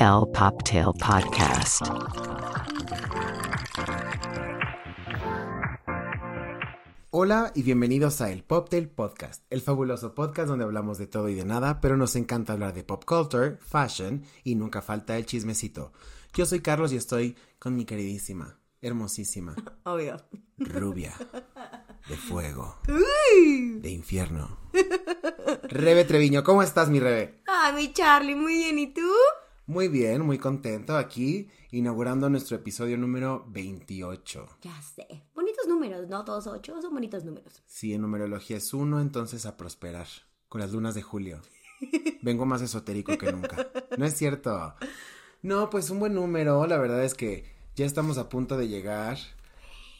El Poptail Podcast. Hola y bienvenidos a el Poptail Podcast, el fabuloso podcast donde hablamos de todo y de nada, pero nos encanta hablar de pop culture, fashion y nunca falta el chismecito. Yo soy Carlos y estoy con mi queridísima, hermosísima, Obvio. rubia, de fuego, de infierno. Rebe Treviño, ¿cómo estás mi Rebe? Ay, mi Charlie, muy bien. ¿Y tú? Muy bien, muy contento aquí, inaugurando nuestro episodio número 28. Ya sé. Bonitos números, ¿no? Todos ocho son bonitos números. Si en numerología es uno, entonces a prosperar. Con las lunas de julio. Vengo más esotérico que nunca. No es cierto. No, pues un buen número. La verdad es que ya estamos a punto de llegar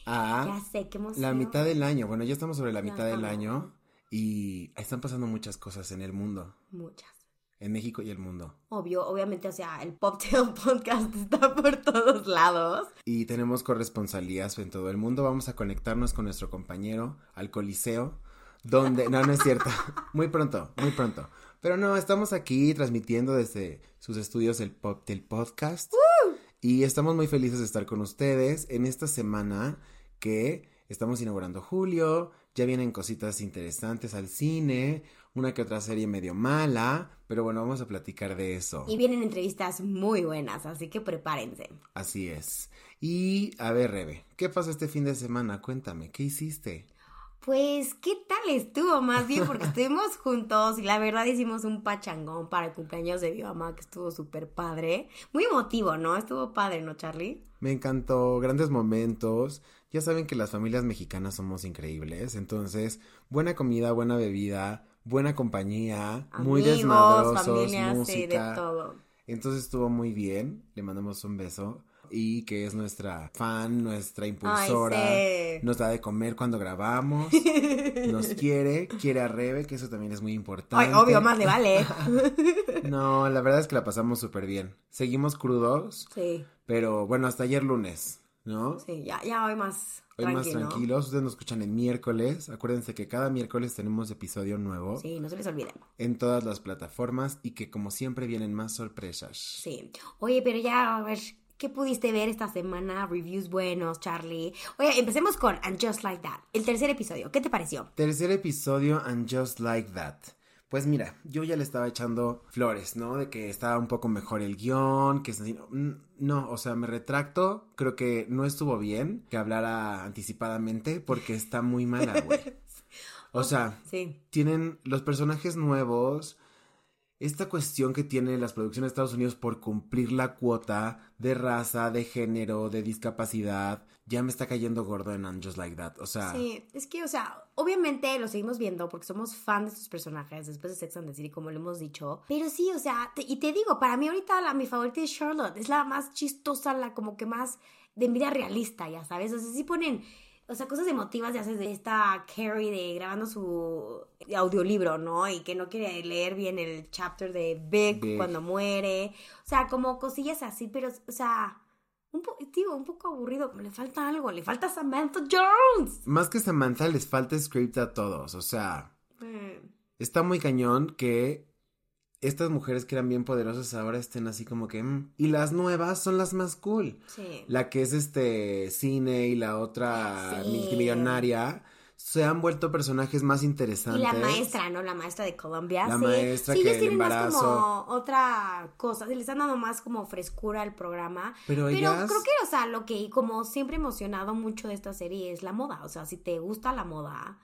a Ya sé, qué emoción. la mitad del año. Bueno, ya estamos sobre la mitad del año y están pasando muchas cosas en el mundo. Muchas. En México y el mundo. Obvio, obviamente, o sea, el Poptail Podcast está por todos lados. Y tenemos corresponsalías en todo el mundo. Vamos a conectarnos con nuestro compañero al Coliseo, donde... No, no es cierto. Muy pronto, muy pronto. Pero no, estamos aquí transmitiendo desde sus estudios el Pop del Podcast. Y estamos muy felices de estar con ustedes en esta semana que estamos inaugurando julio. Ya vienen cositas interesantes al cine, una que otra serie medio mala, pero bueno, vamos a platicar de eso. Y vienen entrevistas muy buenas, así que prepárense. Así es. Y a ver, Rebe, ¿qué pasó este fin de semana? Cuéntame, ¿qué hiciste? Pues, ¿qué tal estuvo? Más bien, porque estuvimos juntos y la verdad hicimos un pachangón para el cumpleaños de mi mamá, que estuvo súper padre. Muy emotivo, ¿no? Estuvo padre, ¿no, Charlie? Me encantó, grandes momentos. Ya saben que las familias mexicanas somos increíbles, entonces, buena comida, buena bebida, buena compañía, muy Amigos, desmadrosos, familia, sí, música. de todo. Entonces estuvo muy bien, le mandamos un beso y que es nuestra fan, nuestra impulsora, sí. nos da de comer cuando grabamos, nos quiere, quiere a Rebe, que eso también es muy importante. Ay, obvio, más le vale. No, la verdad es que la pasamos súper bien. Seguimos crudos, Sí, pero bueno, hasta ayer lunes, ¿no? sí, ya, ya hoy más Hoy más tranquilo. tranquilos. Ustedes nos escuchan el miércoles. Acuérdense que cada miércoles tenemos episodio nuevo Sí, no se les olviden. en todas las plataformas y que como siempre vienen más sorpresas. Sí. Oye, pero ya, a ver, ¿qué pudiste ver esta semana? Reviews buenos, Charlie. Oye, empecemos con And Just Like That, el tercer episodio. ¿Qué te pareció? Tercer episodio and just like that. Pues mira, yo ya le estaba echando flores, ¿no? De que estaba un poco mejor el guion, que es así, no, mm, no, o sea, me retracto, creo que no estuvo bien que hablara anticipadamente porque está muy mala, güey. O sea, Sí. tienen los personajes nuevos, esta cuestión que tienen las producciones de Estados Unidos por cumplir la cuota de raza, de género, de discapacidad, ya me está cayendo gordo en And Just Like That. O sea, Sí, es que, o sea, obviamente lo seguimos viendo porque somos fan de estos personajes después de Sex and the City, como lo hemos dicho. Pero sí, o sea, te- y te digo, para mí ahorita la, mi favorita es Charlotte. Es la más chistosa, la como que más de vida realista, ya sabes. O sea, sí ponen, o sea, cosas emotivas de haces de esta Carrie de grabando su audiolibro, ¿no? Y que no quiere leer bien el chapter de Big, Big. cuando muere. O sea, como cosillas así, pero, o sea... Un po- digo, un poco aburrido, le falta algo, le falta Samantha Jones. más que Samantha les falta script a todos. O sea, Mm, está muy cañón que estas mujeres que eran bien poderosas ahora estén así como que... mm, Y las nuevas son las más cool. Sí. La que es este cine y la otra Sí. multimillonaria se han vuelto personajes más Y interesantes. la maestra, ¿no? La maestra de Colombia. La sí. maestra sí, que ellos el tienen más como otra cosa. Se les están dando más como frescura al programa. Pero Pero ellas- creo que, o sea, lo que como siempre he emocionado mucho de esta serie es la moda. O sea, si te gusta la moda.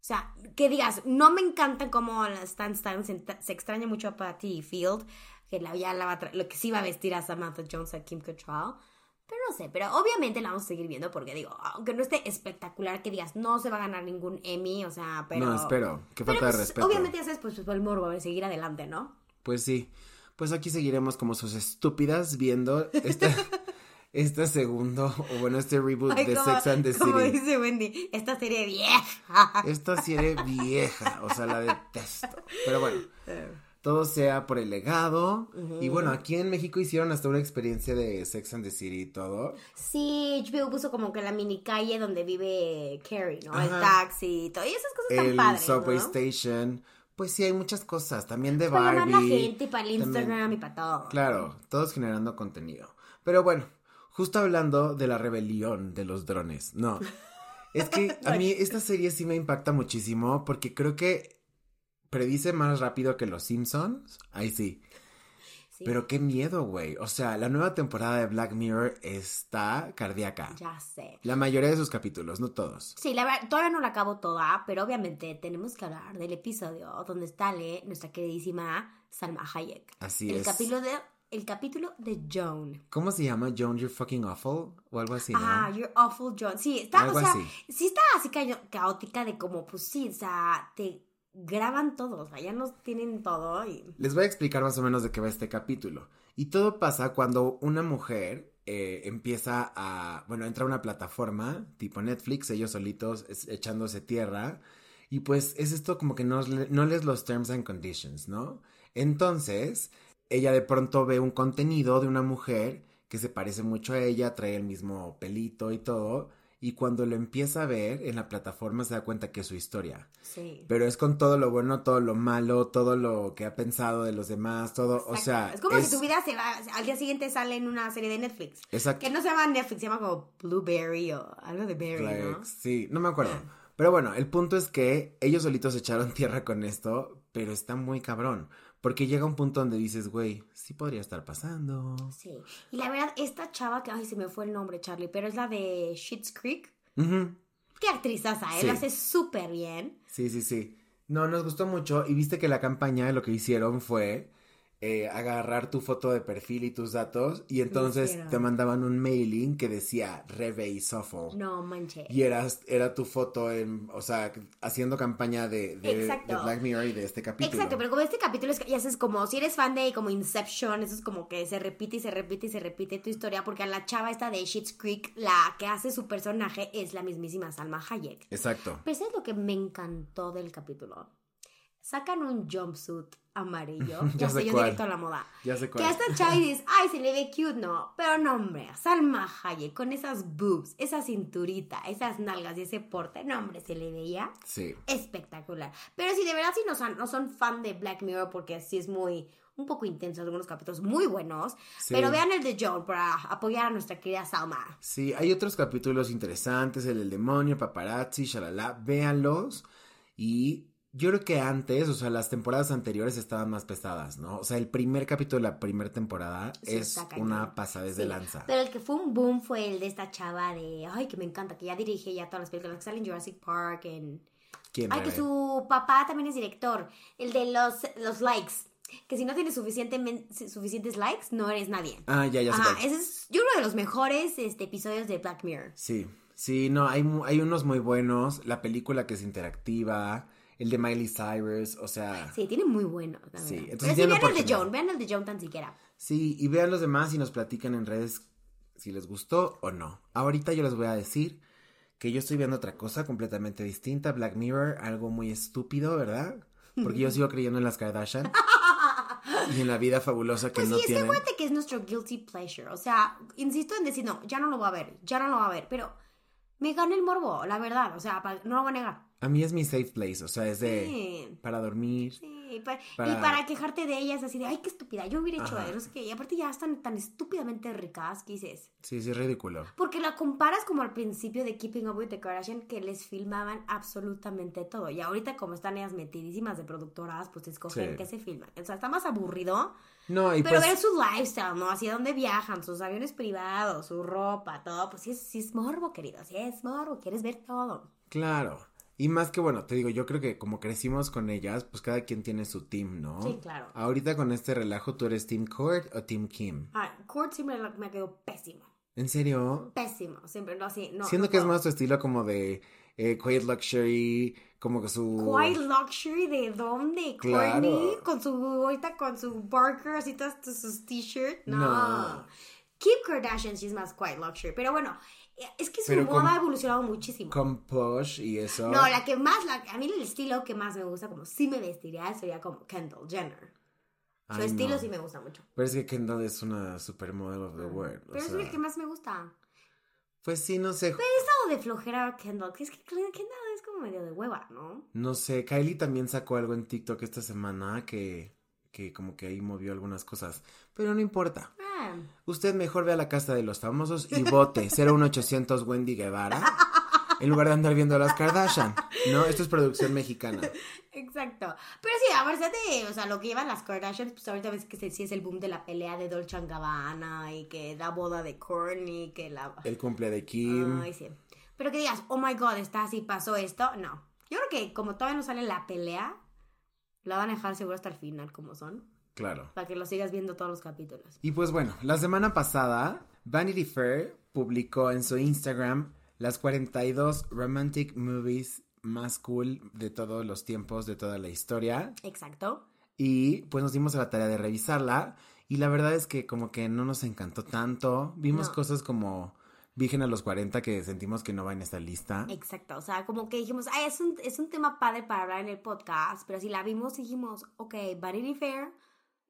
O sea, que digas, no me encanta cómo Stan Stan se, se extraña mucho a Patty Field, que la, ya la va a lo que sí va a vestir a Samantha Jones a Kim Cattrall. Pero no sé, pero obviamente la vamos a seguir viendo porque digo, aunque no esté espectacular que digas, no se va a ganar ningún Emmy, o sea, pero... No, espero. Qué Pero falta de pues, respeto. obviamente ya sabes, pues, pues, el morbo, de seguir adelante, ¿no? Pues sí. Pues aquí seguiremos como sus estúpidas viendo este, este segundo, o bueno, este reboot Ay, de como- Sex and the Como City. dice Wendy, esta serie vieja. Esta serie vieja, o sea, la detesto. Pero bueno, todo sea por el legado. Y bueno, aquí en México hicieron hasta una experiencia de Sex and the City y todo. Sí, HBO puso como que la mini calle donde vive Carrie, ¿no? El taxi y todo. Y esas cosas tan El padres, Subway ¿no? Station. Pues sí, hay muchas cosas. También de Para Barbie. la gente, para el también- Instagram y para todo. Claro, todos generando contenido. Pero bueno, justo hablando de la rebelión de los drones. No. Es que a mí esta serie sí me impacta muchísimo porque creo que predice más rápido que los Simpsons. Ahí sí. Sí, Pero qué miedo, güey. O sea, la nueva temporada de Black Mirror está cardíaca. Ya sé. La mayoría de sus capítulos, no todos. Sí, la verdad, todavía no la acabo toda, pero obviamente tenemos que hablar del episodio donde sale nuestra queridísima Salma Hayek. Así el es. Capítulo de, el capítulo de Joan. ¿Cómo se llama? Joan, you're fucking awful o algo así, ¿no? Ah, You're Awful Joan. Sí, está, Algo o sea, así. sí está así ca- caótica de como, pues sí, o sea, te graban todo, o sea, ya nos tienen todo y... Les voy a explicar más o menos de qué va este capítulo. Y todo pasa cuando una mujer eh, empieza a, bueno, entra a una plataforma tipo Netflix, ellos solitos echándose tierra. Y pues es esto como que no, no lees los terms and conditions, ¿no? Entonces, ella de pronto ve un contenido de una mujer que se parece mucho a ella, trae el mismo pelito y todo. Y cuando lo empieza a ver en la plataforma se da cuenta que es su historia. Sí. Pero es con todo lo bueno, todo lo malo, todo lo que ha pensado de los demás, todo, o sea... es como si tu vida se va, al día siguiente sale en una serie de Netflix. Exacto. Que no se llama Netflix, se llama como Blueberry o algo de Berry, ¿no? Sí, no me acuerdo. Pero bueno, el punto es que ellos solitos echaron tierra con esto, pero está muy cabrón. Porque llega un punto donde dices, güey, sí podría estar pasando. Sí. Y la verdad, esta chava que, ay, se me fue el nombre, Charlie, pero es la de Schitt's Creek. Ujú. Qué actrizaza, ¿eh? Sí. Lo hace súper bien. Sí, sí, sí. No, nos gustó mucho y viste que la campaña lo que hicieron fue eh, agarrar tu foto de perfil y tus datos y entonces te mandaban un mailing que decía Rebe y Sofo. No manches. Y eras, era tu foto en, o sea, haciendo campaña de, de, Black Mirror y de este capítulo. Exacto, pero como este capítulo es, ya es como si eres fan de como Inception, eso es como que se repite y se repite y se repite tu historia, porque a la chava esta de Schitt's Creek, la que hace su personaje es la mismísima Salma Hayek. Exacto. Pero ¿sabes lo que me encantó del capítulo? Sacan un jumpsuit amarillo, Ya ya sé yo directo a la moda. Ya sé Que cuál. hasta chava y dices, ay, se le ve cute, no. Pero no, hombre, Salma Hayek con esas boobs, esa cinturita, esas nalgas y ese porte, no, hombre, se le veía Sí. espectacular. Pero si de verdad si no son, no son fan de Black Mirror porque sí es muy un poco intenso algunos capítulos muy buenos, Sí. pero vean el de Joan para apoyar a nuestra querida Salma. Sí, hay otros capítulos interesantes, el del demonio, paparazzi, shalala, véanlos. Y yo creo que antes, o sea, las temporadas anteriores estaban más pesadas, ¿no? O sea, el primer capítulo de la primera temporada Sí, es una pasadez de lanza. Pero el que fue un boom fue el de esta chava de, ay, que me encanta, que ya dirige ya todas las películas que salen en Jurassic Park, en... ¿Quién Ay, que su papá también es director, el de los, los likes, que si no tienes suficientes likes, no eres nadie. Ah, ya, ya Ajá, ese es yo creo de los mejores este, episodios de Black Mirror. Sí, sí, no, hay, hay unos muy buenos. La película que es interactiva, el de Miley Cyrus, o sea, Sí, tiene muy bueno. la Sí, entonces Pero sí, vean el de. Joan, vean el de Joan tan siquiera. sí, y vean los demás y nos platican en redes si les gustó o no. Ahorita yo les voy a decir que yo estoy viendo otra cosa completamente distinta, Black Mirror, algo muy estúpido, ¿verdad? Porque yo sigo creyendo en las Kardashian y en la vida fabulosa que Pues no sí, tienen. acuérdate que es nuestro guilty pleasure. O sea, insisto en decir, no, ya no lo voy a ver, ya no lo voy a ver, pero me gana el morbo, la verdad. O sea, no lo voy a negar. A mí es mi safe place, o sea, es de Sí. para dormir. Sí, y pa- y Para- para... quejarte de ellas así de, ay, qué estúpida, yo hubiera hecho eso, qué. Y aparte ya están tan estúpidamente ricas que dices. Sí, sí, es ridículo. Porque la comparas como al principio de Keeping Up with the Kardashian que les filmaban absolutamente todo. Y ahorita como están ellas metidísimas de productoras, pues escogen Sí. qué se filman. O sea, está más aburrido. No, y Pero pues ver su lifestyle, ¿no? Hacia dónde viajan, sus aviones privados, su ropa, todo. Pues sí es, sí es morbo, querido. Sí es morbo. Quieres ver todo. Claro. Y más que bueno, te digo, yo creo que como crecimos con ellas, pues cada quien tiene su team, ¿no? Sí, claro. Ahorita con este relajo, ¿tú eres Team Court o Team Kim? Ah, Kurt siempre me quedó pésimo. ¿En serio? Pésimo. Siempre, no, así. No, Siento no que es más tu estilo como de eh, Quiet Luxury, como que su... Quiet Luxury, ¿de dónde? Claro. Courtney, con su, ahorita con su Barker, así sus- t-shirts. No. No. Kim Kardashian sí es más Quiet Luxury. Pero bueno, es que su Pero moda ha evolucionado muchísimo. Con Posh y eso. No, la que más, la, a mí el estilo que más me gusta, como sí me vestiría, sería como Kendall Jenner. Su Ay, estilo no. sí me gusta mucho. Pero es que Kendall es una supermodel of the world. o Pero es sea, el que más me gusta. Pues sí, no sé. Es algo de flojera Kendall, que es que Kendall es como medio de hueva, ¿no? No sé, Kylie también sacó algo en TikTok esta semana que, que como que ahí movió algunas cosas. Pero no importa. Ah, Usted mejor ve a la casa de los famosos y vote 01800 Wendy Guevara en lugar de andar viendo a las Kardashian. No, esto es producción mexicana. exacto. Pero sí, a ver, de, o sea, lo que llevan las Kardashians, pues ahorita ves que se- sí es el boom de la pelea de Dolce Gabbana y que la boda de Kourtney, que la... El cumple de Kim. Ay, sí. Pero que digas, oh my god, está así, pasó esto. No. Yo creo que como todavía no sale la pelea, la van a dejar seguro hasta el final, como son. Claro. Para que lo sigas viendo todos los capítulos. Y pues bueno, la semana pasada, Vanity Fair publicó en su Instagram las 42 romantic movies más cool de todos los tiempos, de toda la historia. Exacto. Y pues nos dimos a la tarea de revisarla. Y la verdad es que como que no nos encantó tanto. Vimos No. cosas como Virgen a los 40 que sentimos que no va en esta lista. Exacto. O sea, como que dijimos, ay, es un, es un tema padre para hablar en el podcast. Pero si la vimos, dijimos, ok, Vanity Fair,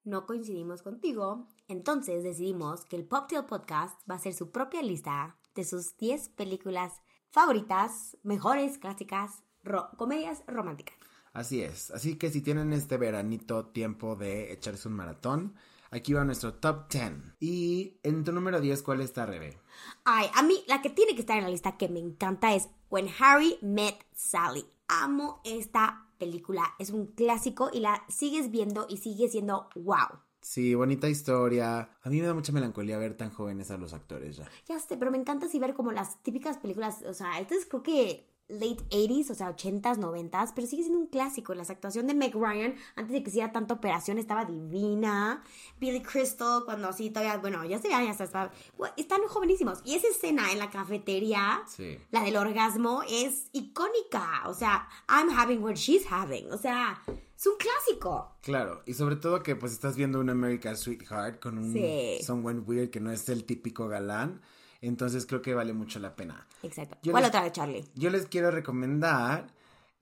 no coincidimos contigo. Entonces decidimos que el Poptail Podcast va a ser su propia lista de sus 10 películas favoritas, mejores, clásicas, ro- comedias románticas. Así es. Así que si tienen este veranito tiempo de echarse un maratón, aquí va nuestro top 10. Y en tu número 10, ¿cuál está, Rebe? Ay, a mí la que tiene que estar en la lista que me encanta es When Harry Met Sally. Amo esta película, es un clásico y la sigues viendo y sigue siendo wow. Sí, bonita historia. A mí me da mucha melancolía ver tan jóvenes a los actores ya. Ya sé, pero me encanta así ver como las típicas películas, o sea, esto es creo que late 80s, o sea, 80s, 90s, pero sigue siendo un clásico. La actuación de Meg Ryan, antes de que hiciera tanta operación, estaba divina. Billy Crystal, cuando así todavía, bueno, ya se veía, ya está, bueno, están jovenísimos. Y esa escena en la cafetería, Sí. la del orgasmo, es icónica. O sea, I'm having what she's having. O sea, es un clásico. Claro, y sobre todo que pues estás viendo un American Sweetheart con un Sí. someone weird que no es el típico galán. Entonces creo que vale mucho la pena. Exacto. Yo ¿Cuál les- otra vez, Charlie? Yo les quiero recomendar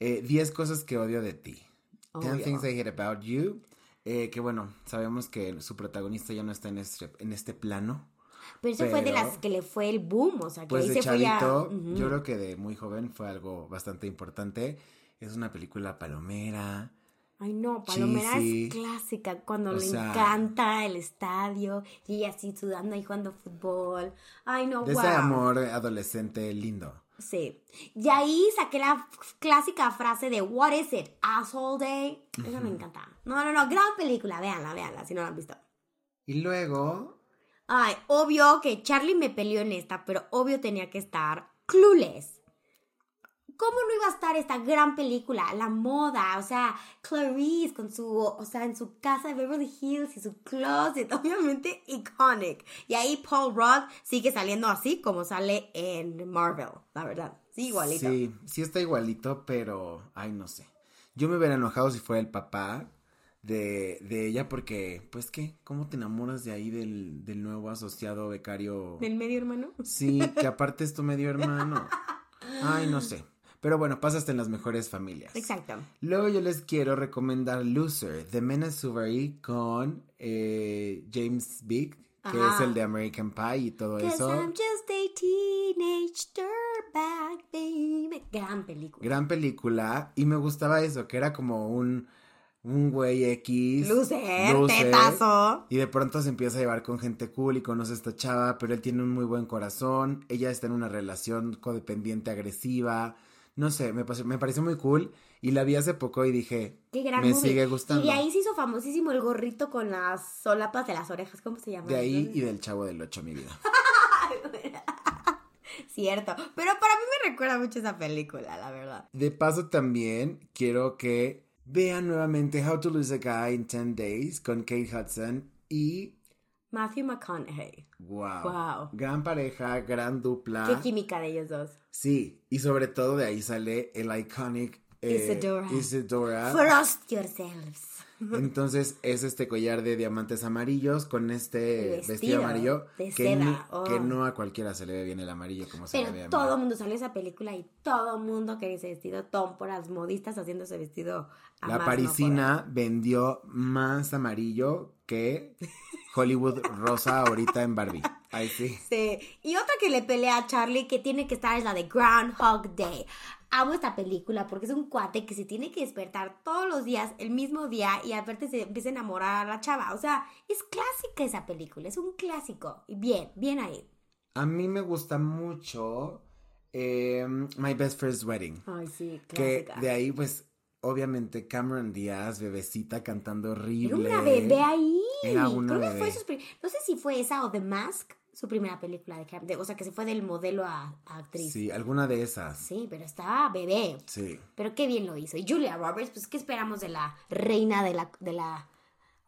eh, 10 cosas que odio de ti. Oh, 10 yeah. things I hate about you. Eh, que bueno, sabemos que su protagonista ya no está en este, en este plano. Pero eso fue de las que le fue el boom, o sea, que Pues ahí de se fue ya. chavito, Ujú. yo creo que de muy joven fue algo bastante importante. Es una película palomera. Ay, no, Palomera Cheesy. es clásica cuando O le sea- encanta el estadio y ella así sudando y jugando fútbol. Ay, no, De wow. ese amor adolescente lindo. Sí. Y ahí saqué la clásica frase de What is it? Asshole Day. Esa me encanta. No, no, no, gran película, véanla, véanla, si no la han visto. Y luego, Ay, obvio que Charlie me peleó en esta, pero obvio tenía que estar Clueless. ¿Cómo no iba a estar esta gran película? La moda, o sea, Clarice con su, o sea, en su casa de Beverly Hills y su closet, obviamente iconic. Y ahí Paul Rudd sigue saliendo así como sale en Marvel, la verdad. Sí, igualito. sí, sí está igualito, pero, ay, no sé. Yo me hubiera enojado si fuera el papá de, de ella porque, pues, ¿qué? ¿Cómo te enamoras de ahí del, del nuevo asociado becario? ¿Del medio hermano? Sí, que aparte es tu medio hermano. Ay, no sé. Pero bueno, pasaste en las mejores familias. Exacto. Luego yo les quiero recomendar Loser, de Mena Suvari con eh, James Big, que Ajá. es el de American Pie y todo eso. I'm just a teenage dirtbag, baby. Gran película. Gran película. Y me gustaba eso, que era como un, un güey X. Lucer, tetazo. Y de pronto se empieza a llevar con gente cool y conoce a esta chava, pero él tiene un muy buen corazón. Ella está en una relación codependiente agresiva. No sé, me, pareció- me pareció muy cool. Y la vi hace poco y dije, Qué gran me movie. sigue gustando. Y de ahí se hizo famosísimo el gorrito con las solapas de las orejas. ¿Cómo se llama? De ahí y del chavo del 8, mi vida. Cierto. Pero para mí me recuerda mucho esa película, la verdad. De paso también quiero que vean nuevamente How to Lose a Guy in 10 Days con Kate Hudson y Matthew McConaughey. wow, Wow. gran pareja, gran dupla. Qué química de ellos dos. Sí, y sobre todo de ahí sale el iconic eh, Isadora. Isadora. Frost yourselves. Entonces es este collar de diamantes amarillos con este vestido, vestido amarillo de que, seda, no, oh. que no a cualquiera se le ve bien el amarillo como se le ve todo el mundo salió esa película y todo el mundo quería ese vestido. Tom por las modistas haciendo ese vestido. a La no parisina vendió más amarillo que Hollywood rosa ahorita en Barbie. Ay, sí. Sí. Y otra que le pelea a Charlie que tiene que estar es la de Groundhog Day. Amo esta película porque es un cuate que se tiene que despertar todos los días, el mismo día, y aparte se empieza a enamorar a la chava. O sea, es clásica esa película, es un clásico. Bien, bien ahí. A mí me gusta mucho eh, My Best Friend's Wedding. Ay, sí, Que clásica. de ahí, pues, obviamente Cameron Díaz, bebecita, cantando horrible. Era una bebé ahí. Era una ¿Cómo bebé. fue sus No sé si fue esa o The Mask, su primera película de de- O sea, que se fue del modelo a, a actriz. Sí, alguna de esas. Sí, pero estaba bebé. Sí. Pero qué bien lo hizo. Y Julia Roberts, pues, ¿qué esperamos de la reina de la, de la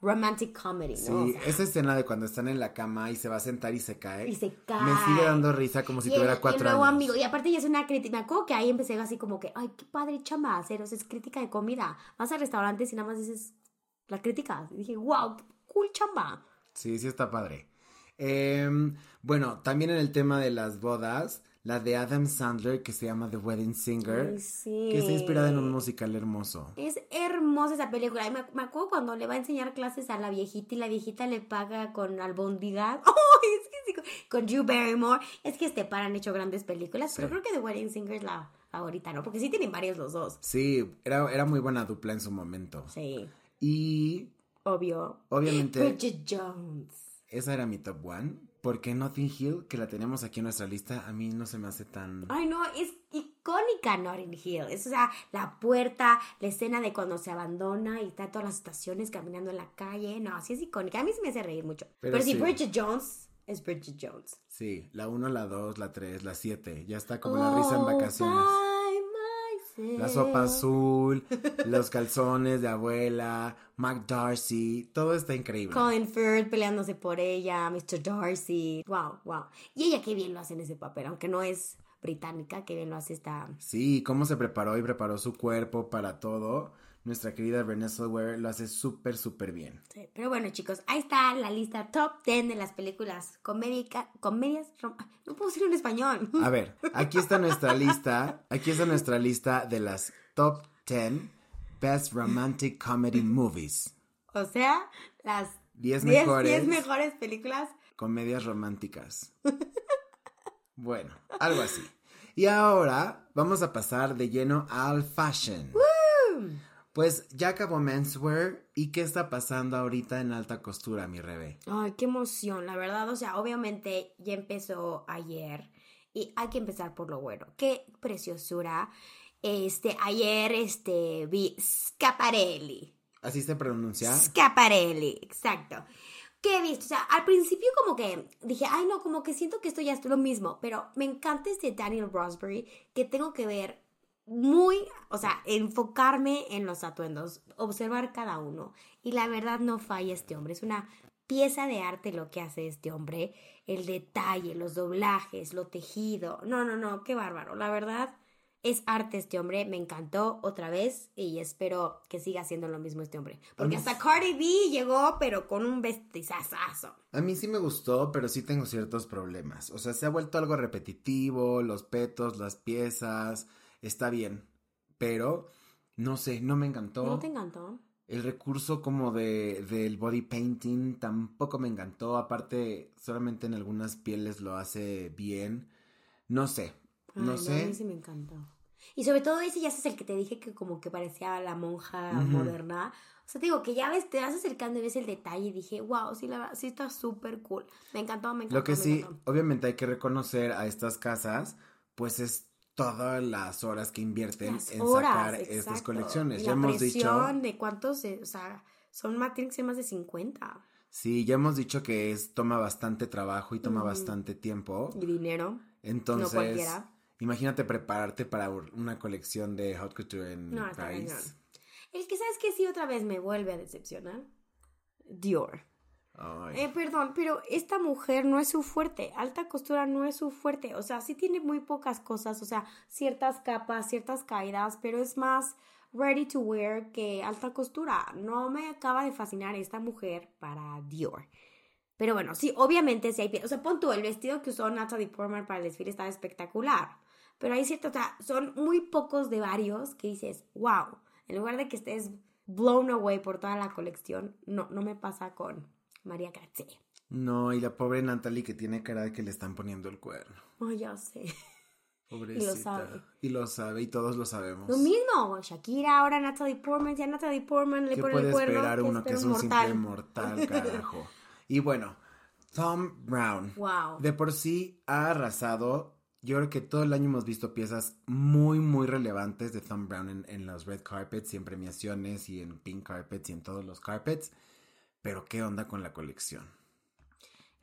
romantic comedy, Sí, no? O sea, esa escena de cuando están en la cama y se va a sentar y se cae. y se cae. Me sigue dando risa como si y tuviera y el cuatro nuevo años. amigo. Y aparte ya es una crítica. Me acuerdo que ahí empecé así como que, ay, qué padre chamba hacer. O sea, es crítica de comida. Vas al restaurante y nada más dices la crítica. Y dije, wow, cool chamba. Sí, sí está padre. Em, bueno, también en el tema de las bodas, la de Adam Sandler que se llama The Wedding Singer, Ay, sí. que está inspirada en un musical hermoso. Es hermosa esa película. Y me, me acuerdo cuando le va a enseñar clases a la viejita y la viejita le paga con albóndigas. ¡Ay! es que sí, con Drew Barrymore. Es que este par han hecho grandes películas, pero Sí. creo que The Wedding Singer es la favorita, ¿no? Porque sí tienen varios los dos. Sí, era, era muy buena dupla en su momento. Sí, Y obvio. obviamente Bridget Jones. Esa era mi top one. Porque Notting Hill, que la tenemos aquí en nuestra lista, a mí no se me hace tan... Ay, no, es icónica Notting Hill. Es, o sea, la puerta, la escena de cuando se abandona y está todas las estaciones caminando en la calle. No, sí es icónica. A mí se me hace reír mucho. Pero Pero, sí. Bridget Jones es Bridget Jones. Sí, la 1, la 2, la 3, la 7. Ya está como la risa en vacaciones. La sopa azul, los calzones de abuela, Mac Darcy, todo está increíble. Colin Firth peleándose por ella, Mr. Darcy. Wow, wow. Y ella qué bien lo hace en ese papel, aunque no es británica, qué bien lo hace esta. Sí, cómo se preparó y preparó su cuerpo para todo. Nuestra querida Renée Zellweger lo hace súper, súper bien. Sí, Pero bueno, chicos, ahí está la lista top 10 de las películas comédica, comedias. rom- No puedo decirlo en español. A ver, aquí está nuestra lista. Aquí está nuestra lista de las top 10 Best Romantic Comedy Movies. O sea, las 10 10 mejores 10 mejores películas. comedias románticas. Bueno, algo así. Y ahora vamos a pasar de lleno al fashion. Pues ya acabó menswear y qué está pasando ahorita en alta costura, mi rebe. Ay, qué emoción, la verdad. O sea, obviamente ya empezó ayer y hay que empezar por lo bueno. Qué preciosura. Este, ayer, este, vi Scaparelli. ¿Así se pronuncia? Scaparelli, exacto. ¿Qué he visto? O sea, al principio como que dije, ay no, como que siento que esto ya es lo mismo, pero me encanta este Daniel Rosberry que tengo que ver muy, o sea, enfocarme en los atuendos, observar cada uno. Y la verdad no falla este hombre, es una pieza de arte lo que hace este hombre, el detalle, los doblajes, lo tejido. No, no, no, qué bárbaro. La verdad es arte este hombre, me encantó otra vez y espero que siga haciendo lo mismo este hombre. Porque hasta Cardi B llegó, pero con un vestizazazo. A mí sí me gustó, pero sí tengo ciertos problemas. O sea, se ha vuelto algo repetitivo, los petos, las piezas, está bien. Pero, no sé, no me encantó. ¿No te encantó? El recurso como de del body painting tampoco me encantó. Aparte, solamente en algunas pieles lo hace bien. No sé, Ay, no A sé. mí sí me encantó. Y sobre todo ese ya es el que te dije que como que parecía la monja moderna. O sea, te digo que ya ves, te vas acercando y ves el detalle y dije, wow, sí, la, verdad, sí está súper cool. Me encantó, me encantó. Lo que sí, encantó. obviamente hay que reconocer a estas casas, pues es todas las horas que invierten Las en horas, sacar estas colecciones. Y Ya la hemos dicho, de cuántos, o sea, son más, tienen que ser más de 50. sí, ya hemos dicho que es toma bastante trabajo y toma bastante tiempo. Y dinero. Entonces, cualquiera. imagínate prepararte para una colección de haute couture en No, París. El que sabes que sí otra vez me vuelve a decepcionar. Dior. Eh, perdón, pero esta mujer no es su fuerte. Alta costura no es su fuerte. O sea, sí tiene muy pocas cosas. O sea, ciertas capas, ciertas caídas, pero es más ready to wear que alta costura. No me acaba de fascinar esta mujer para Dior. Pero bueno, sí, obviamente sí hay... O sea, pon tú, el vestido que usó Natalie Portman para el desfile estaba espectacular. Pero hay cierto, o sea, son muy pocos de varios que dices, wow. En lugar de que estés blown away por toda la colección, no, no me pasa con María Grazie. No, y la pobre Natalie que tiene cara de que le están poniendo el cuerno. Oh, ya sé. Pobrecita. sabe. Y lo sabe, y todos lo sabemos. Lo mismo, Shakira, ahora Natalie Portman, ya Natalie Portman le ¿Qué pone puede el cuerno. esperar ¿qué uno que es un un simple mortal, carajo? Y bueno, Tom Brown. Wow. De por sí ha arrasado. Yo creo que todo el año hemos visto piezas muy, muy relevantes de Tom Brown en, en los red carpets y en premiaciones y en pink carpets y en todos los carpets. Pero ¿qué onda con la colección?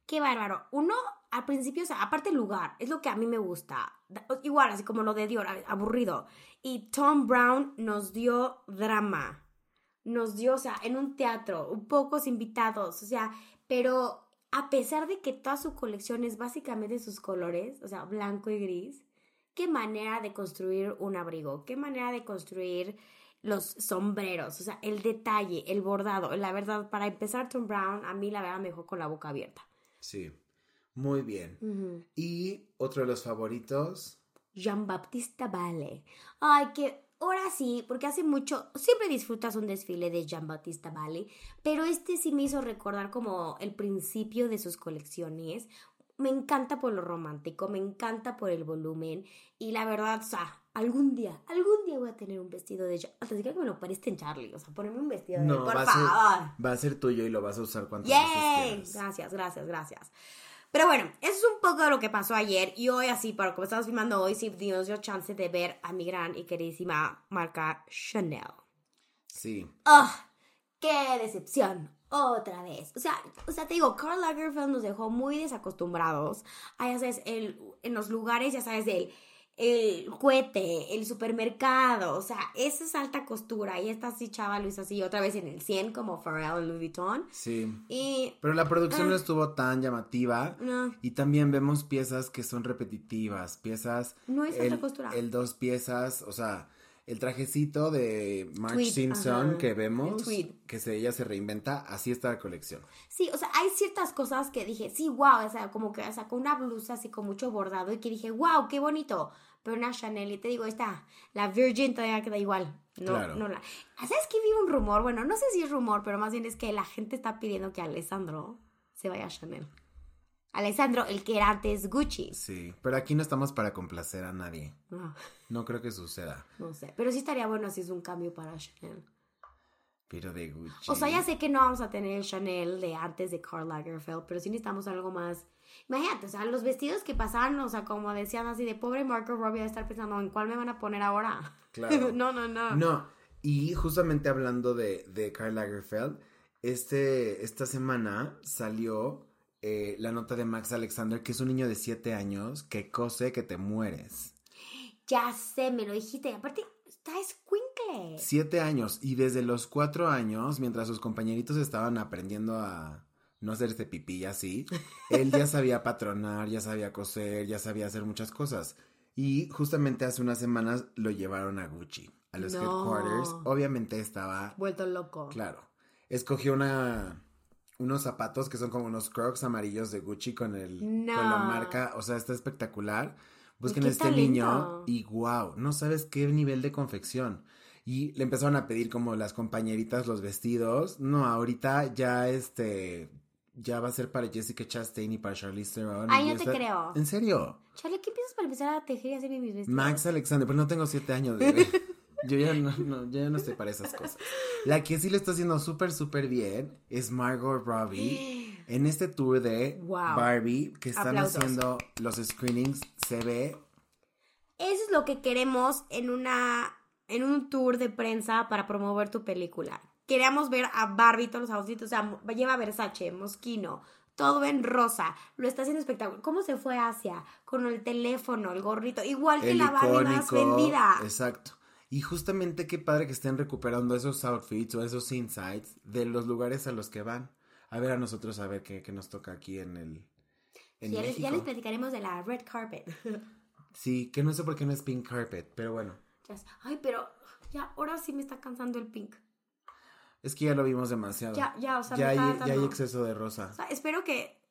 Qué bárbaro. Uno, al principio, o sea, aparte el lugar, es lo que a mí me gusta. Igual, así como lo de Dior, aburrido. Y Tom Brown nos dio drama. Nos dio, o sea, en un teatro, pocos invitados, o sea, pero a pesar de que toda su colección es básicamente sus colores, o sea, blanco y gris, qué manera de construir un abrigo, qué manera de construir los sombreros, o sea, el detalle, el bordado. La verdad, para empezar, Tom Brown, a mí la verdad me dejó con la boca abierta. Sí, muy bien. Y otro de los favoritos, Jean-Baptiste Valle. Ay, que ahora sí, porque hace mucho, siempre disfrutas un desfile de Jean-Baptiste Valle, pero este sí me hizo recordar como el principio de sus colecciones. Me encanta por lo romántico, me encanta por el volumen y la verdad, o sea, algún día, algún día voy a tener un vestido de Jean. Hasta que me lo parezca en Charlie, o sea, ponerme un vestido de él, no, por va, a favor. ser, va a ser tuyo y lo vas a usar cuantas ¡Yay! Gracias, gracias, gracias. Pero bueno, eso es un poco de lo que pasó ayer. Y hoy, así, para como estamos filmando hoy, sí nos dio chance de ver a mi gran y queridísima marca Chanel. Sí, ¡Ah! ¡Qué decepción! Otra vez. O sea, o sea, te digo, Karl Lagerfeld nos dejó muy desacostumbrados a, ya sabes, el, en los lugares, ya sabes, del el cohete, el supermercado, o sea, esa es alta costura. Y esta sí, chava, Luis, así otra vez en el 100 como Pharrell en Louis Vuitton. sí. Y Pero la producción Ah. no estuvo tan llamativa. no, Y también vemos piezas que son repetitivas, piezas... no es el, alta costura. el dos piezas, o sea, el trajecito de Marge Tweed, Simpson ajá, que vemos, que se, ella se reinventa, así está la colección. Sí, o sea, hay ciertas cosas que dije, sí, wow, o sea, como que sacó una blusa así con mucho bordado y que dije, wow, qué bonito. Pero una Chanel, y te digo, esta, la Virgin todavía queda igual. No, Claro. no la. ¿Sabes qué vi un rumor? Bueno, no sé si es rumor, pero más bien es que la gente está pidiendo que Alessandro se vaya a Chanel. Alessandro, el que era antes Gucci. Sí, pero aquí no estamos para complacer a nadie. No, No creo que suceda. no sé, pero sí estaría bueno si es un cambio para Chanel. Pero de Gucci. O sea, ya sé que no vamos a tener el Chanel de antes de Karl Lagerfeld, pero sí necesitamos algo más. Imagínate, o sea, los vestidos que pasaban, o sea, como decían así de pobre Marco Robbie de estar pensando en cuál me van a poner ahora. Claro. no, no, no. No, y justamente hablando de, de Karl Lagerfeld, este, esta semana salió eh, la nota de Max Alexander, que es un niño de 7 años que cose que te mueres. Ya sé, me lo dijiste. Y aparte, está escuincle. 7 años, y desde los 4 años, mientras sus compañeritos estaban aprendiendo a no hacerse pipí así, él ya sabía patronar, ya sabía coser, ya sabía hacer muchas cosas. Y justamente hace unas semanas lo llevaron a Gucci, a los No. headquarters. Obviamente estaba Vuelto loco. Claro. Escogió una unos zapatos que son como unos crocs amarillos de Gucci con el No. con la marca, o sea, está espectacular. Busquen a este talento. niño y wow, no sabes qué nivel de confección. Y le empezaron a pedir como las compañeritas los vestidos. No, ahorita ya este ya va a ser para Jessica Chastain y para Charlize Theron. Ay, no te está- creo. ¿En serio? Charlie, ¿qué piensas para empezar a tejer y hacer mis vestidos? Max Alexander, pero no tengo siete años, bebé. Yo ya no, no, ya no estoy para esas cosas. La que sí lo está haciendo súper, súper bien es Margot Robbie. En este tour de Wow. Barbie que están Aplausos. haciendo los screenings, se ve Eso es lo que queremos en una en un tour de prensa para promover tu película. Queremos ver a Barbie todos los outfits, o sea, lleva Versace, Moschino, todo en rosa. Lo está haciendo espectacular. ¿Cómo se fue Asia? Con el teléfono, el gorrito, igual que el la Barbie más vendida. Exacto. Y justamente qué padre que estén recuperando esos outfits o esos insights de los lugares a los que van. A ver a nosotros a ver qué, qué nos toca aquí en el en ya, les, ya les platicaremos de la red carpet. Sí, que no sé por qué no es pink carpet, pero bueno. Ay, pero ya, ahora sí me está cansando el pink. Es que ya lo vimos demasiado. Ya, ya, o sea, ya me hay, ya hay exceso de rosa. O sea, espero que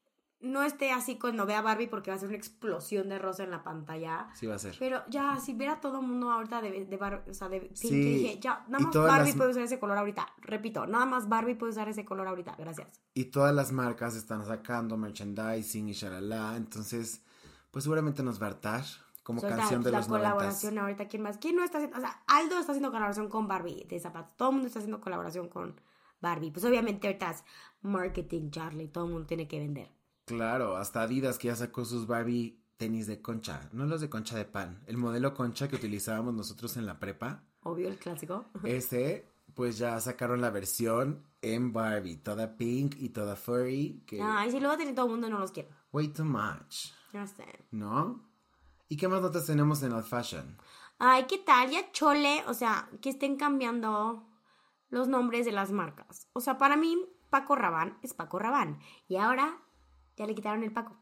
no esté así cuando vea Barbie porque va a ser una explosión de rosa en la pantalla. Sí va a ser. Pero ya, si viera todo el mundo ahorita de, de Barbie, o sea, de Sí, dije, ya, nada más Barbie las- puede usar ese color ahorita. Repito, nada más Barbie puede usar ese color ahorita. Gracias. Y todas las marcas están sacando merchandising y shalala. Entonces, pues seguramente nos va a hartar como canción de la los colaboración ahorita, ¿quién más? ¿Quién no está haciendo? O sea, Aldo está haciendo colaboración con Barbie de zapatos. Todo el mundo está haciendo colaboración con Barbie. Pues obviamente ahorita es marketing, Charlie. Todo el mundo tiene que vender. Claro, hasta Adidas que ya sacó sus Barbie tenis de concha. No los de concha de pan. El modelo concha que utilizábamos nosotros en la prepa. Obvio, el clásico. Ese, pues ya sacaron la versión en Barbie. Toda pink y toda furry. Que Ay, si luego tiene todo el mundo, no los quiero. way too much. Ya sé. ¿No? ¿Y qué más notas tenemos en el fashion? Ay, ¿qué tal? Ya chole, o sea, que estén cambiando los nombres de las marcas. O sea, para mí, Paco Rabán es Paco Rabán. Y ahora ya le quitaron el Paco.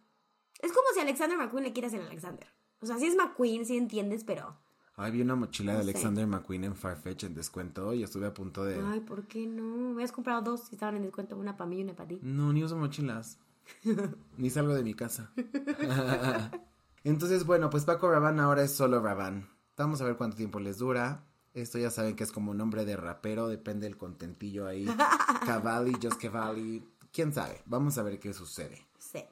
Es como si a Alexander McQueen le quitas el Alexander. O sea, sí es McQueen, sí entiendes, pero... Ay, vi una mochila de sé. Alexander McQueen en Farfetch en descuento y estuve a punto de... Ay, ¿por qué no? Me habías comprado dos y estaban en descuento, una para mí y una para ti. No, ni uso mochilas. ni salgo de mi casa. Entonces, bueno, pues Paco Rabanne ahora es solo Rabanne. Vamos a ver cuánto tiempo les dura. Esto ya saben que es como nombre de rapero, depende del contentillo ahí. Cavalli, Just Cavalli, quién sabe. Vamos a ver qué sucede. Sí.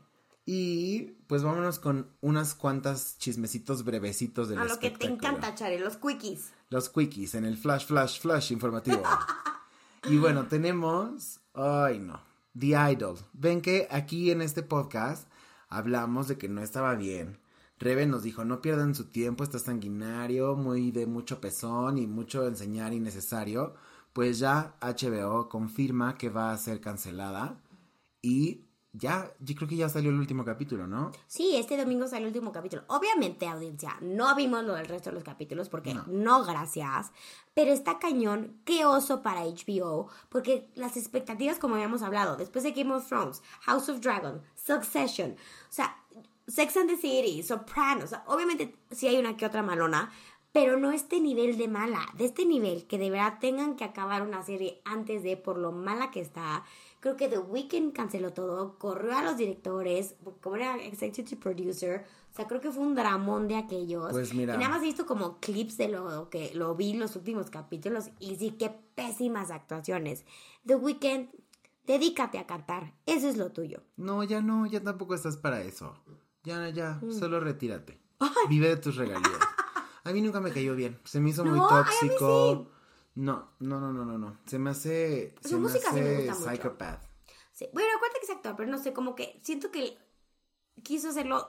Y pues vámonos con unas cuantas chismecitos brevecitos del A lo que te encanta, Chare, los quickies. Los quickies en el flash, flash, flash informativo. y bueno, tenemos. Ay, no. The Idol. Ven que aquí en este podcast hablamos de que no estaba bien. Rebe nos dijo: no pierdan su tiempo, está sanguinario, muy de mucho pezón y mucho enseñar innecesario. Pues ya HBO confirma que va a ser cancelada. Y ya, yo creo que ya salió el último capítulo, ¿no? Sí, este domingo salió el último capítulo. Obviamente, audiencia, no vimos lo del resto de los capítulos porque No. no, gracias. Pero está cañón, qué oso para HBO, porque las expectativas, como habíamos hablado, después de Game of Thrones, House of Dragon, Succession, o sea, Sex and the City, Sopranos, o sea, obviamente sí hay una que otra malona, pero no este nivel de mala, de este nivel que de verdad tengan que acabar una serie antes de por lo mala que está. Creo que The Weeknd canceló todo, corrió a los directores, como era executive producer, o sea, creo que fue un dramón de aquellos. Pues mira. Y nada más he visto como clips de lo que lo vi los últimos capítulos y sí, qué pésimas actuaciones. The Weeknd, dedícate a cantar, eso es lo tuyo. No, ya no, ya tampoco estás para eso. Ya, ya, Mm. solo retírate. Vive de tus regalías. A mí nunca me cayó bien. Se me hizo muy No, tóxico. No, no, no, no, no, no. Se me hace. Su se me música sí me hace gusta mucho. psychopath. Sí, Bueno, acuérdate que es actor, pero no sé, como que siento que quiso hacerlo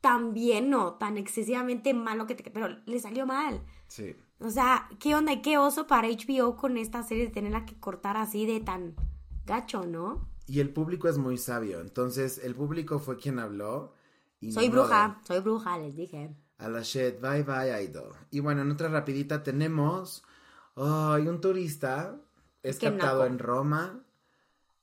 tan bien o tan excesivamente malo que te... Pero le salió mal. Sí. O sea, ¿qué onda y qué oso para HBO con esta serie de tenerla que cortar así de tan gacho, ¿no? Y el público es muy sabio. Entonces, el público fue quien habló. Y Soy bruja, soy bruja, les dije. A la shit, bye bye idol. Y bueno, en otra rapidita tenemos. Ay, un turista es Qué captado naco. en Roma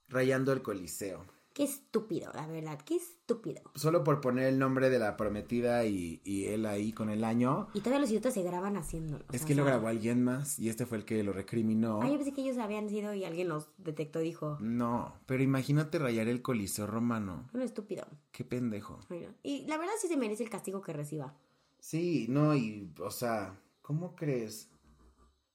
rayando el Coliseo. Qué estúpido, la verdad, qué estúpido. Solo por poner el nombre de la prometida y, y él ahí con el año. Y todavía los idiotas se graban haciéndolo. Es que lo grabó alguien más y este fue el que lo recriminó. Ay, yo pensé que ellos habían sido y alguien los detectó y dijo, No, pero imagínate rayar el Coliseo romano. un estúpido. Qué pendejo. Y la verdad sí se merece el castigo que reciba. Sí, no, y, o sea, ¿cómo crees?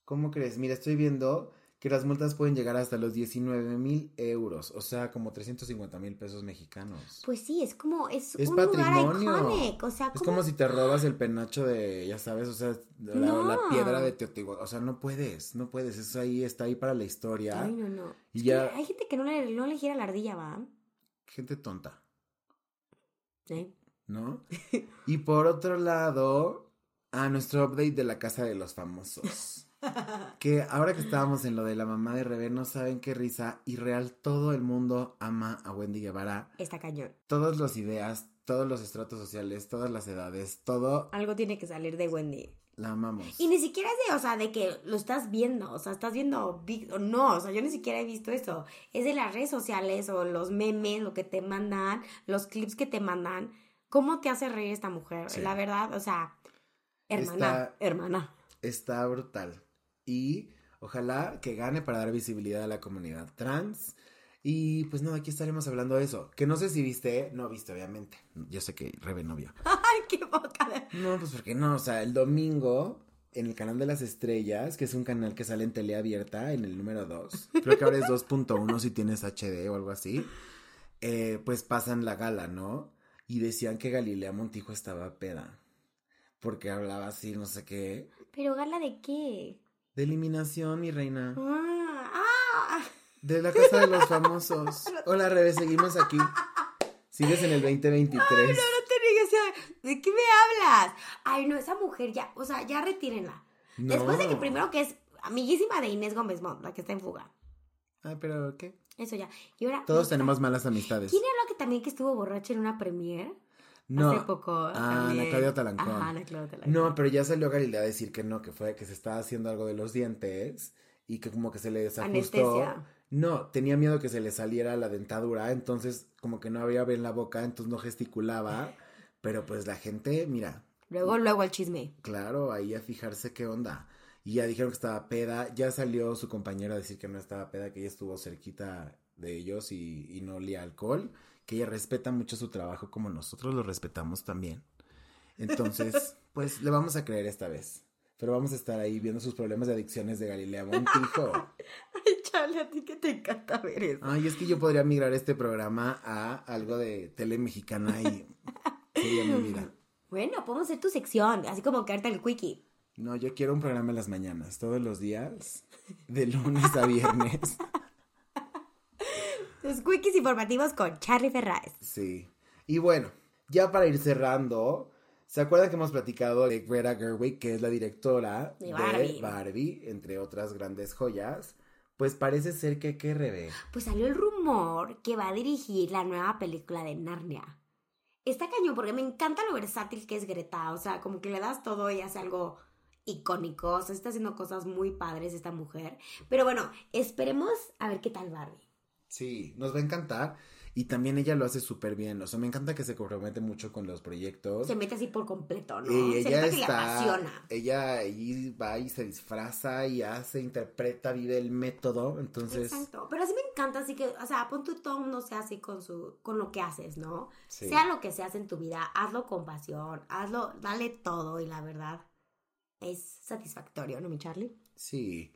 ¿Cómo crees? Mira, estoy viendo que las multas pueden llegar hasta los 19 mil euros, o sea, como 350 mil pesos mexicanos. Pues sí, es como, es, Es un patrimonio. lugar. O sea, Es como... si te robas el penacho de, ya sabes, o sea, la, No. la piedra de Teotihuacán. O sea, no puedes, no puedes. Eso ahí está ahí para la historia. Ay, no, no. Y Es ya- que hay gente que no le, no le gira la ardilla, ¿va? Gente tonta, ¿Eh? ¿no? y por otro lado, a nuestro update de la casa de los famosos. Que ahora que estábamos en lo de la mamá de Rebe, no saben qué risa. Y real, todo el mundo ama a Wendy Guevara. Está cañón. Todas las ideas, todos los estratos sociales, todas las edades, todo Algo tiene que salir de Wendy. la amamos. Y ni siquiera es de, o sea, de que lo estás viendo, o sea, estás viendo, Big- o no, o sea, yo ni siquiera he visto eso. Es de las redes sociales o los memes, lo que te mandan, los clips que te mandan. ¿Cómo te hace reír esta mujer? Sí. La verdad, o sea, hermana, Está- hermana. Está brutal. Y ojalá que gane para dar visibilidad a la comunidad trans. Y pues no, aquí estaremos hablando de eso. Que no sé si viste, no viste, obviamente. Yo sé que Rebe no vio. Ay, qué boca de... No, pues porque no, o sea, el domingo en el canal de las estrellas, que es un canal que sale en tele abierta, en el número 2, creo que ahora es 2.1 si tienes HD o algo así, eh, pues pasan la gala, ¿no? Y decían que Galilea Montijo estaba peda, porque hablaba así, no sé qué, ¿Pero gala de qué? De eliminación, mi reina, Ah, ah. de la casa de los famosos. Hola, Rebe, seguimos aquí. Sigues en el 2023. No, no te digas, o sea, ¿de qué me hablas? Ay, no, esa mujer ya, o sea, ya retírenla. No. Después de que primero que es amiguísima de Inés Gómez Mont, la que está en fuga. Ah, pero ¿qué? Eso ya. Y ahora. Todos tenemos malas amistades. ¿Quién era la que también que estuvo borracha en una premiere? No. Hace poco. Ah, también. Ana Claudia Talancón. Ajá, Ana Claudia Talancón. No, pero ya salió Galilea a decir que no, que fue que se estaba haciendo algo de los dientes y que como que se le desajustó. Anestesia. No, tenía miedo que se le saliera la dentadura, entonces como que no abría bien la boca, entonces no gesticulaba. Pero pues la gente, mira, Luego, luego el chisme. claro, ahí a fijarse qué onda. Y ya dijeron que estaba peda, ya salió su compañero a decir que no estaba peda, que ella estuvo cerquita de ellos y, y no olía alcohol, que ella respeta mucho su trabajo como nosotros lo respetamos también. Entonces, pues le vamos a creer esta vez. Pero vamos a estar ahí viendo sus problemas de adicciones de Galilea Montijo. Ay, chale, a ti que te encanta ver eso. Ay, es que yo podría migrar este programa a algo de tele mexicana y sería mi vida. Bueno, podemos hacer tu sección, así como ahorita el quickie. No, yo quiero un programa en las mañanas, todos los días, de lunes a viernes. Los quickies informativos con Charlie Ferraes. Sí. Y bueno, ya para ir cerrando, ¿se acuerdan que hemos platicado de Greta Gerwig, que es la directora De de Barbie. Barbie, entre otras grandes joyas? Pues parece ser que que rebe. Pues salió el rumor que va a dirigir la nueva película de Narnia. Está cañón porque me encanta lo versátil que es Greta. O sea, como que le das todo y hace algo icónico. O sea, está haciendo cosas muy padres esta mujer. Pero bueno, esperemos a ver qué tal Barbie. Sí, nos va a encantar. Y también ella lo hace súper bien. O sea, me encanta que se compromete mucho con los proyectos. Se mete así por completo, ¿no? Y Se ella que está, apasiona. ella ahí va y se disfraza y hace, interpreta, vive el método, entonces, Exacto. Pero así me encanta, así que, o sea, pon tú todo mundo sea así con su, con lo que haces, ¿no? Sí. Sea lo que seas en tu vida, hazlo con pasión, hazlo, dale todo y la verdad es satisfactorio, ¿no, mi Charlie? sí,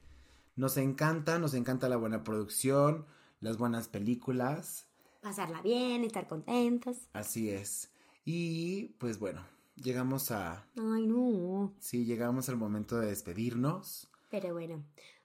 nos encanta, nos encanta la buena producción, las buenas películas, Pasarla bien, estar contentos. así es. Y pues bueno, llegamos a, Ay, no. sí, llegamos al momento de despedirnos. Pero bueno,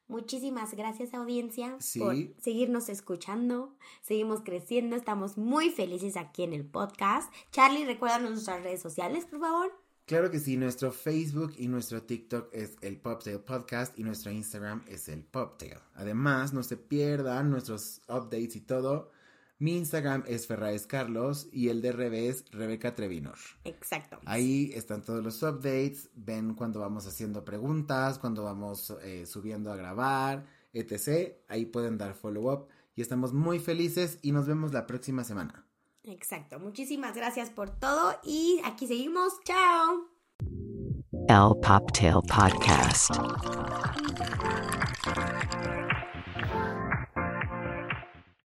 muchísimas gracias audiencia Sí. por seguirnos escuchando. Seguimos creciendo, estamos muy felices aquí en el podcast. Charlie, recuérdanos nuestras redes sociales, por favor. Claro que sí, nuestro Facebook y nuestro TikTok es el Poptail Podcast y nuestro Instagram es el Poptail. Además, no se pierdan nuestros updates y todo. Mi Instagram es Ferraes Carlos y el de Revés, Rebeca Trevinor. Exacto. Ahí están todos los updates, ven cuando vamos haciendo preguntas, cuando vamos eh, subiendo a grabar, etc. Ahí pueden dar follow up y estamos muy felices y nos vemos la próxima semana. Exacto. Muchísimas gracias por todo y aquí seguimos. Chao. El Poptail Podcast.